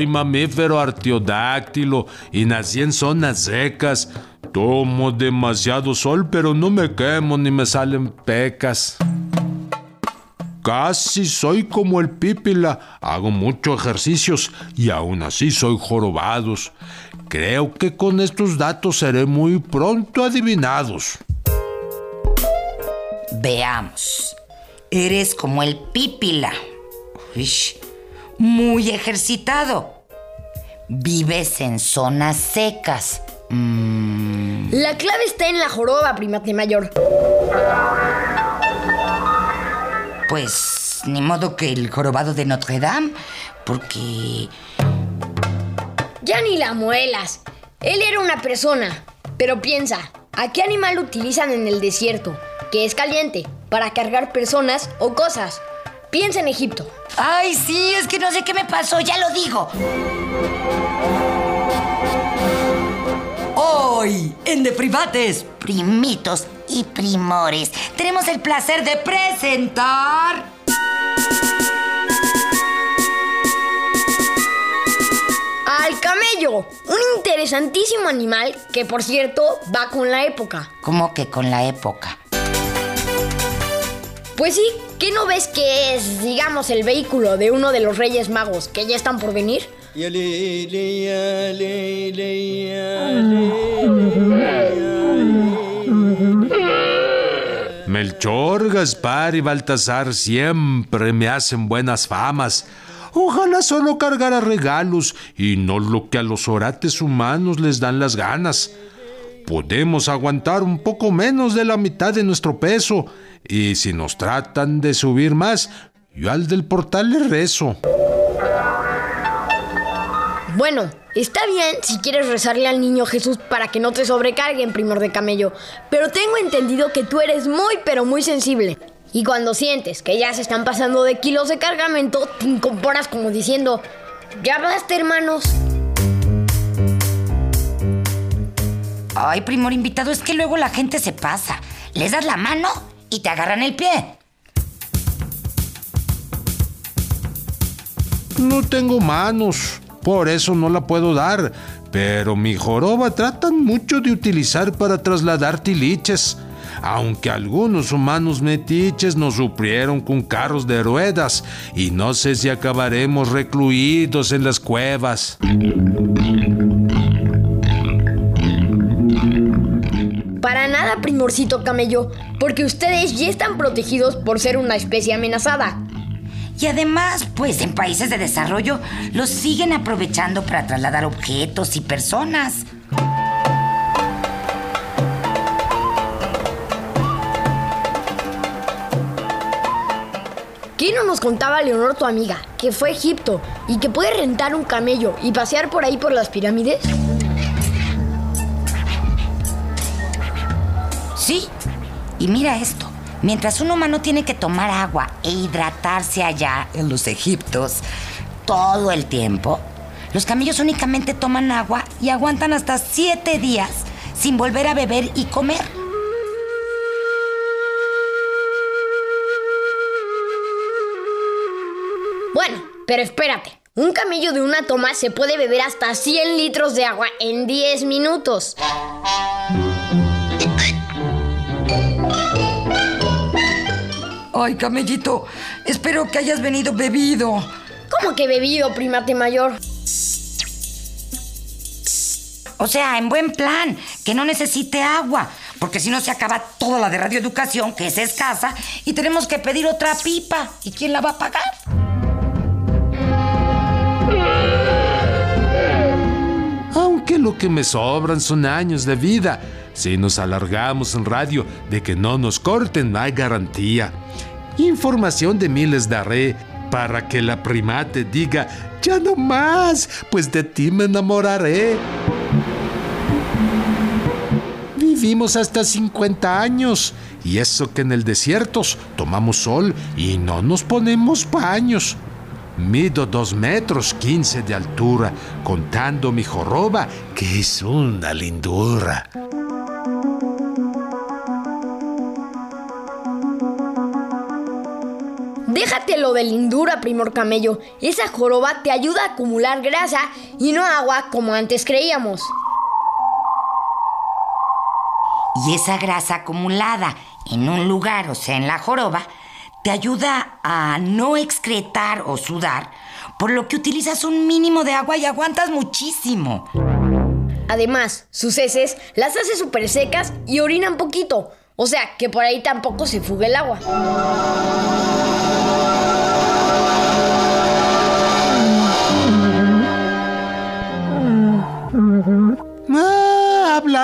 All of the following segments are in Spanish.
Soy mamífero artiodáctilo y nací en zonas secas. Tomo demasiado sol, pero no me quemo ni me salen pecas. Casi soy como el pípila, hago muchos ejercicios y aún así soy jorobados. Creo que con estos datos seré muy pronto adivinados. Veamos. Eres como el pípila. Uish, muy ejercitado. Vives en zonas secas. Mm, La clave está en la joroba, primate mayor. pues ni modo que el jorobado de Notre Dame, porque... Ya ni la muelas. Él era una persona. Pero piensa, ¿a qué animal utilizan en el desierto, que es caliente, para cargar personas o cosas? Piensa en Egipto. Ay, sí, es que no sé qué me pasó, ya lo digo. Hoy, en De Privates, primitos y primores, tenemos el placer de presentar... Al camello, un interesantísimo animal que por cierto va con la época. ¿Cómo que con la época? Pues sí, ¿qué no ves que es, digamos, el vehículo de uno de los Reyes Magos que ya están por venir? Melchor, Gaspar y Baltasar siempre me hacen buenas famas. Ojalá solo cargara regalos y no lo que a los orates humanos les dan las ganas. Podemos aguantar un poco menos de la mitad de nuestro peso y si nos tratan de subir más, yo al del portal le rezo. Bueno, está bien si quieres rezarle al niño Jesús para que no te sobrecarguen, primor de camello, pero tengo entendido que tú eres muy pero muy sensible. Y cuando sientes que ya se están pasando de kilos de cargamento, te incorporas como diciendo, ya basta hermanos. Ay, primor invitado, es que luego la gente se pasa. Les das la mano y te agarran el pie. No tengo manos, por eso no la puedo dar, pero mi joroba tratan mucho de utilizar para trasladar tiliches. Aunque algunos humanos metiches nos suplieron con carros de ruedas y no sé si acabaremos recluidos en las cuevas. Para nada, primorcito camello, porque ustedes ya están protegidos por ser una especie amenazada. Y además, pues en países de desarrollo los siguen aprovechando para trasladar objetos y personas. ¿Qué no nos contaba Leonor, tu amiga, que fue a Egipto y que puede rentar un camello y pasear por ahí por las pirámides? Sí. Y mira esto. Mientras un humano tiene que tomar agua e hidratarse allá en los Egiptos todo el tiempo, los camellos únicamente toman agua y aguantan hasta siete días sin volver a beber y comer. Bueno, pero espérate. Un camello de una toma se puede beber hasta 100 litros de agua en 10 minutos. Ay, camellito, espero que hayas venido bebido. ¿Cómo que bebido, primate mayor? O sea, en buen plan, que no necesite agua, porque si no se acaba toda la de radioeducación, que es escasa, y tenemos que pedir otra pipa. ¿Y quién la va a pagar? Aunque lo que me sobran son años de vida. Si nos alargamos en radio de que no nos corten, no hay garantía. Información de mí les daré para que la primate diga, ya no más, pues de ti me enamoraré. Vivimos hasta 50 años y eso que en el desierto tomamos sol y no nos ponemos paños. Mido dos metros quince de altura, contando mi joroba, que es una lindura. Lo de lindura, primor camello. Esa joroba te ayuda a acumular grasa y no agua como antes creíamos. Y esa grasa acumulada en un lugar, o sea, en la joroba, te ayuda a no excretar o sudar, por lo que utilizas un mínimo de agua y aguantas muchísimo. Además, sus heces las hace súper secas y orinan poquito. O sea, que por ahí tampoco se fuga el agua.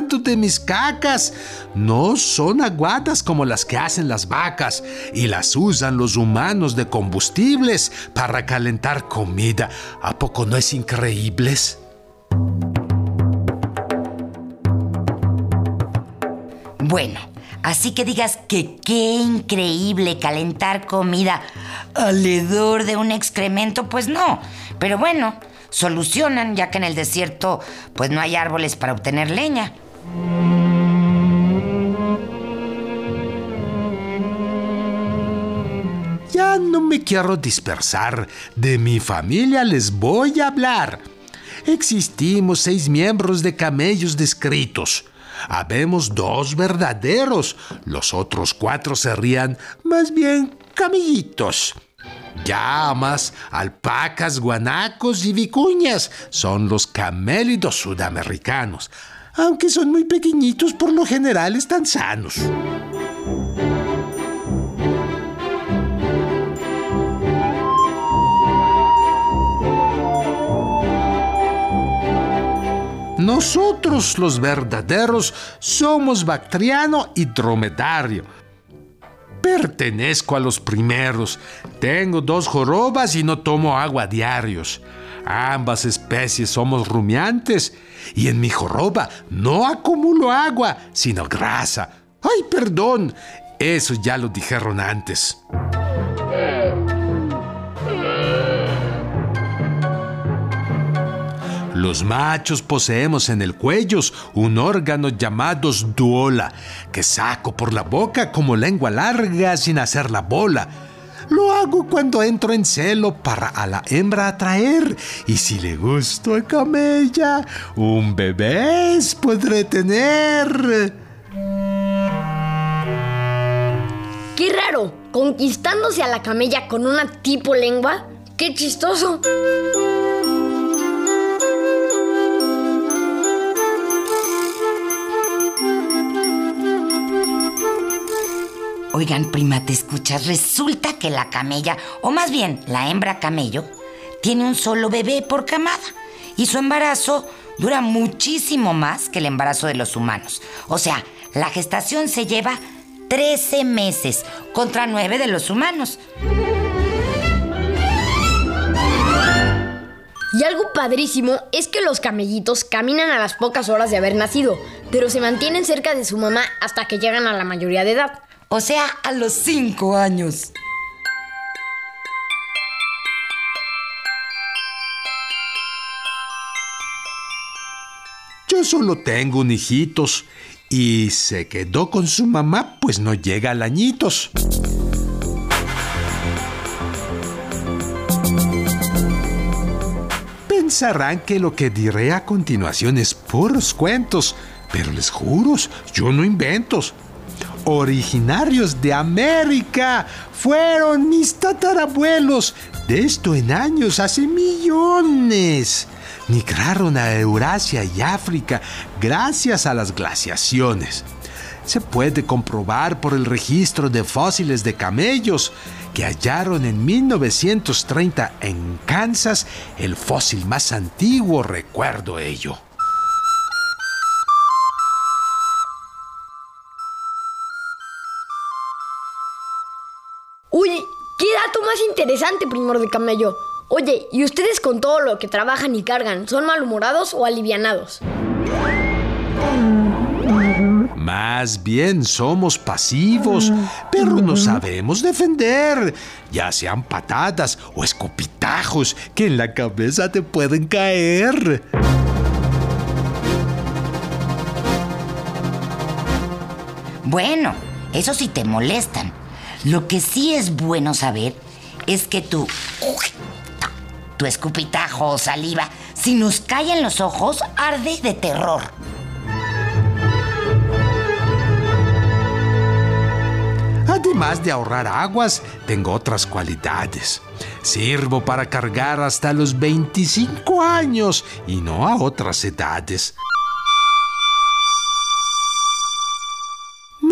Hablando de mis cacas, no son aguadas como las que hacen las vacas y las usan los humanos de combustibles para calentar comida. ¿A poco no es increíbles? Bueno, así que digas que qué increíble calentar comida alrededor de un excremento, pues no. Pero bueno, solucionan ya que en el desierto pues no hay árboles para obtener leña. Ya no me quiero dispersar. De mi familia les voy a hablar. Existimos seis miembros de camellos descritos. Habemos dos verdaderos. Los otros cuatro serían más bien camellitos. Llamas, alpacas, guanacos y vicuñas son los camélidos sudamericanos, aunque son muy pequeñitos, por lo general están sanos. Nosotros los verdaderos somos bactriano y dromedario. Pertenezco a los primeros. Tengo dos jorobas y no tomo agua diarios. Ambas especies somos rumiantes y en mi joroba no acumulo agua, sino grasa. Ay, perdón, eso ya lo dijeron antes. Los machos poseemos en el cuello un órgano llamado duola, que saco por la boca como lengua larga sin hacer la bola. Lo hago cuando entro en celo para a la hembra atraer. Y si le gusto a camella, un bebé podré tener. ¡Qué raro! ¿Conquistándose a la camella con una tipo lengua? ¡Qué chistoso! Oigan, prima, ¿te escuchas? Resulta que la camella, o más bien la hembra camello, tiene un solo bebé por camada. Y su embarazo dura muchísimo más que el embarazo de los humanos. O sea, la gestación se lleva 13 meses contra 9 de los humanos. Y algo padrísimo es que los camellitos caminan a las pocas horas de haber nacido, pero se mantienen cerca de su mamá hasta que llegan a la mayoría de edad. O sea, a los 5 años. Yo solo tengo un hijitos y se quedó con su mamá, pues no llega al añitos. Pensarán que lo que diré a continuación es puros cuentos, pero les juro, yo no invento. Originarios de América fueron mis tatarabuelos, de esto en años, hace millones. Migraron a Eurasia y África gracias a las glaciaciones. Se puede comprobar por el registro de fósiles de camellos que hallaron en 1930 en Kansas el fósil más antiguo, recuerdo ello. Interesante, primor de camello. Oye, ¿y ustedes con todo lo que trabajan y cargan, son malhumorados o alivianados? Más bien somos pasivos, pero nos sabemos defender, ya sean patadas o escopitajos que en la cabeza te pueden caer. Bueno, eso sí te molestan. Lo que sí es bueno saber es que tu. tu escupitajo o saliva, si nos cae en los ojos, arde de terror. Además de ahorrar aguas, tengo otras cualidades. Sirvo para cargar hasta los 25 años y no a otras edades.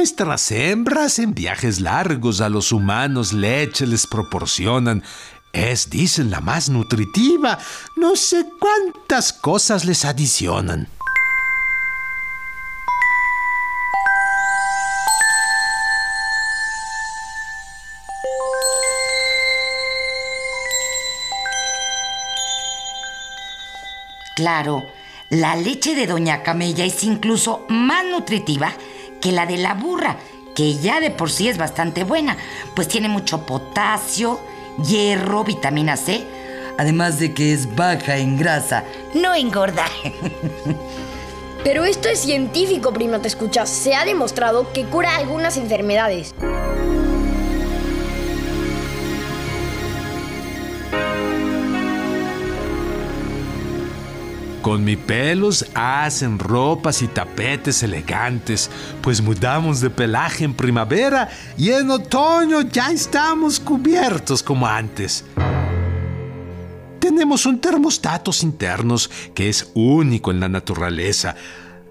Nuestras hembras en viajes largos a los humanos leche les proporcionan. Es, dicen, la más nutritiva. No sé cuántas cosas les adicionan. Claro, la leche de Doña Camella es incluso más nutritiva que la de la burra, que ya de por sí es bastante buena, pues tiene mucho potasio, hierro, vitamina C, además de que es baja en grasa, no engorda. Pero esto es científico, primo, te escuchas. Se ha demostrado que cura algunas enfermedades. Con mi pelos hacen ropas y tapetes elegantes, pues mudamos de pelaje en primavera y en otoño ya estamos cubiertos como antes. Tenemos un termostatos internos que es único en la naturaleza.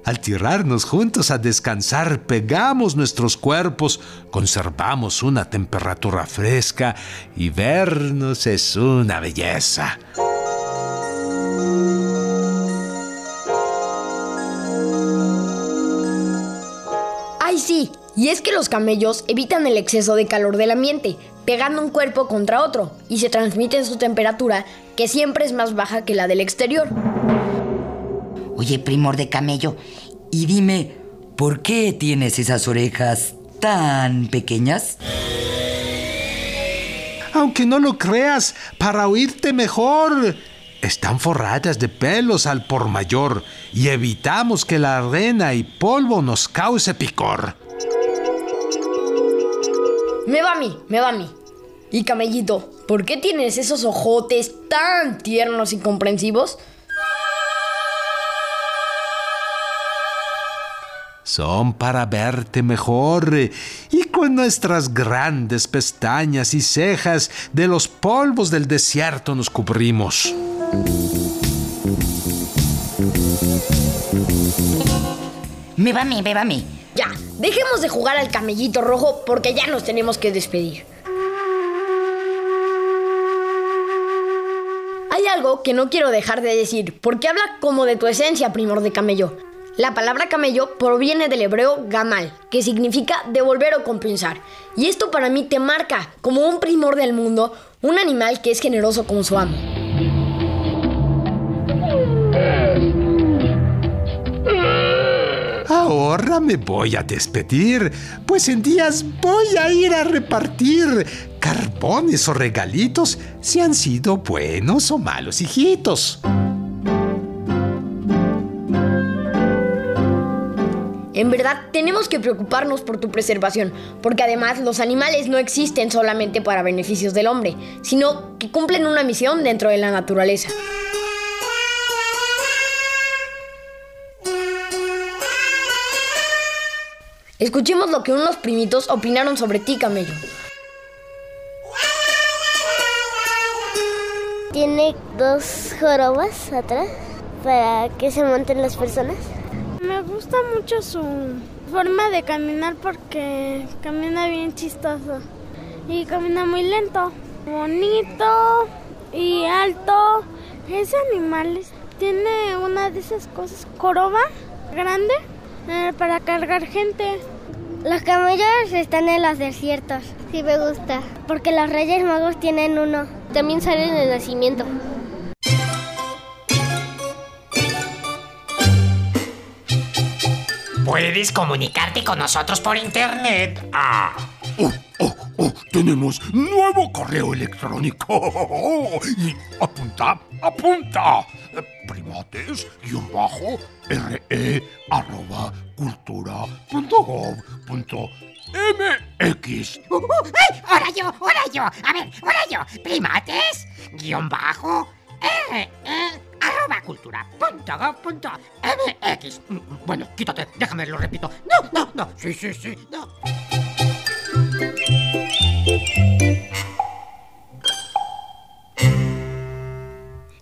Al tirarnos juntos a descansar, pegamos nuestros cuerpos, conservamos una temperatura fresca y vernos es una belleza. Y es que los camellos evitan el exceso de calor del ambiente, pegando un cuerpo contra otro, y se transmiten su temperatura, que siempre es más baja que la del exterior. Oye, primor de camello, y dime, ¿por qué tienes esas orejas tan pequeñas? Aunque no lo creas, para oírte mejor. Están forradas de pelos al por mayor y evitamos que la arena y polvo nos cause picor. Me va a mí, me va a mí. Y camellito, ¿por qué tienes esos ojotes tan tiernos y comprensivos? Son para verte mejor y con nuestras grandes pestañas y cejas de los polvos del desierto nos cubrimos. Me va a mí, me va a mí. Ya, dejemos de jugar al camellito rojo porque ya nos tenemos que despedir. Hay algo que no quiero dejar de decir, porque habla como de tu esencia, primor de camello. La palabra camello proviene del hebreo gamal, que significa devolver o compensar. Y esto para mí te marca como un primor del mundo, un animal que es generoso con su amo. Ahora me voy a despedir, pues en días voy a ir a repartir carbones o regalitos si han sido buenos o malos hijitos. En verdad, tenemos que preocuparnos por tu preservación, porque además los animales no existen solamente para beneficios del hombre, sino que cumplen una misión dentro de la naturaleza. Escuchemos lo que unos primitos opinaron sobre ti, camello. Tiene dos jorobas atrás para que se monten las personas. Me gusta mucho su forma de caminar porque camina bien chistoso y camina muy lento, bonito y alto. Ese animal tiene una de esas cosas, coroba grande, eh, para cargar gente. Los camellos están en los desiertos. Sí me gusta. Porque los reyes magos tienen uno. También salen en el nacimiento. Puedes comunicarte con nosotros por internet. Ah. Oh, oh, oh, tenemos nuevo correo electrónico. Y apunta, apunta. Primates, guion bajo, re, arroba, cultura, punto gov, punto MX. Uh, ¡Ay! ¡Ahora yo! ¡Ahora yo! A ver, ahora yo. Primates, guion bajo, re, arroba cultura, punto gov, punto MX. Bueno, quítate, déjame, lo repito. No, no, no. Sí, sí, sí, no.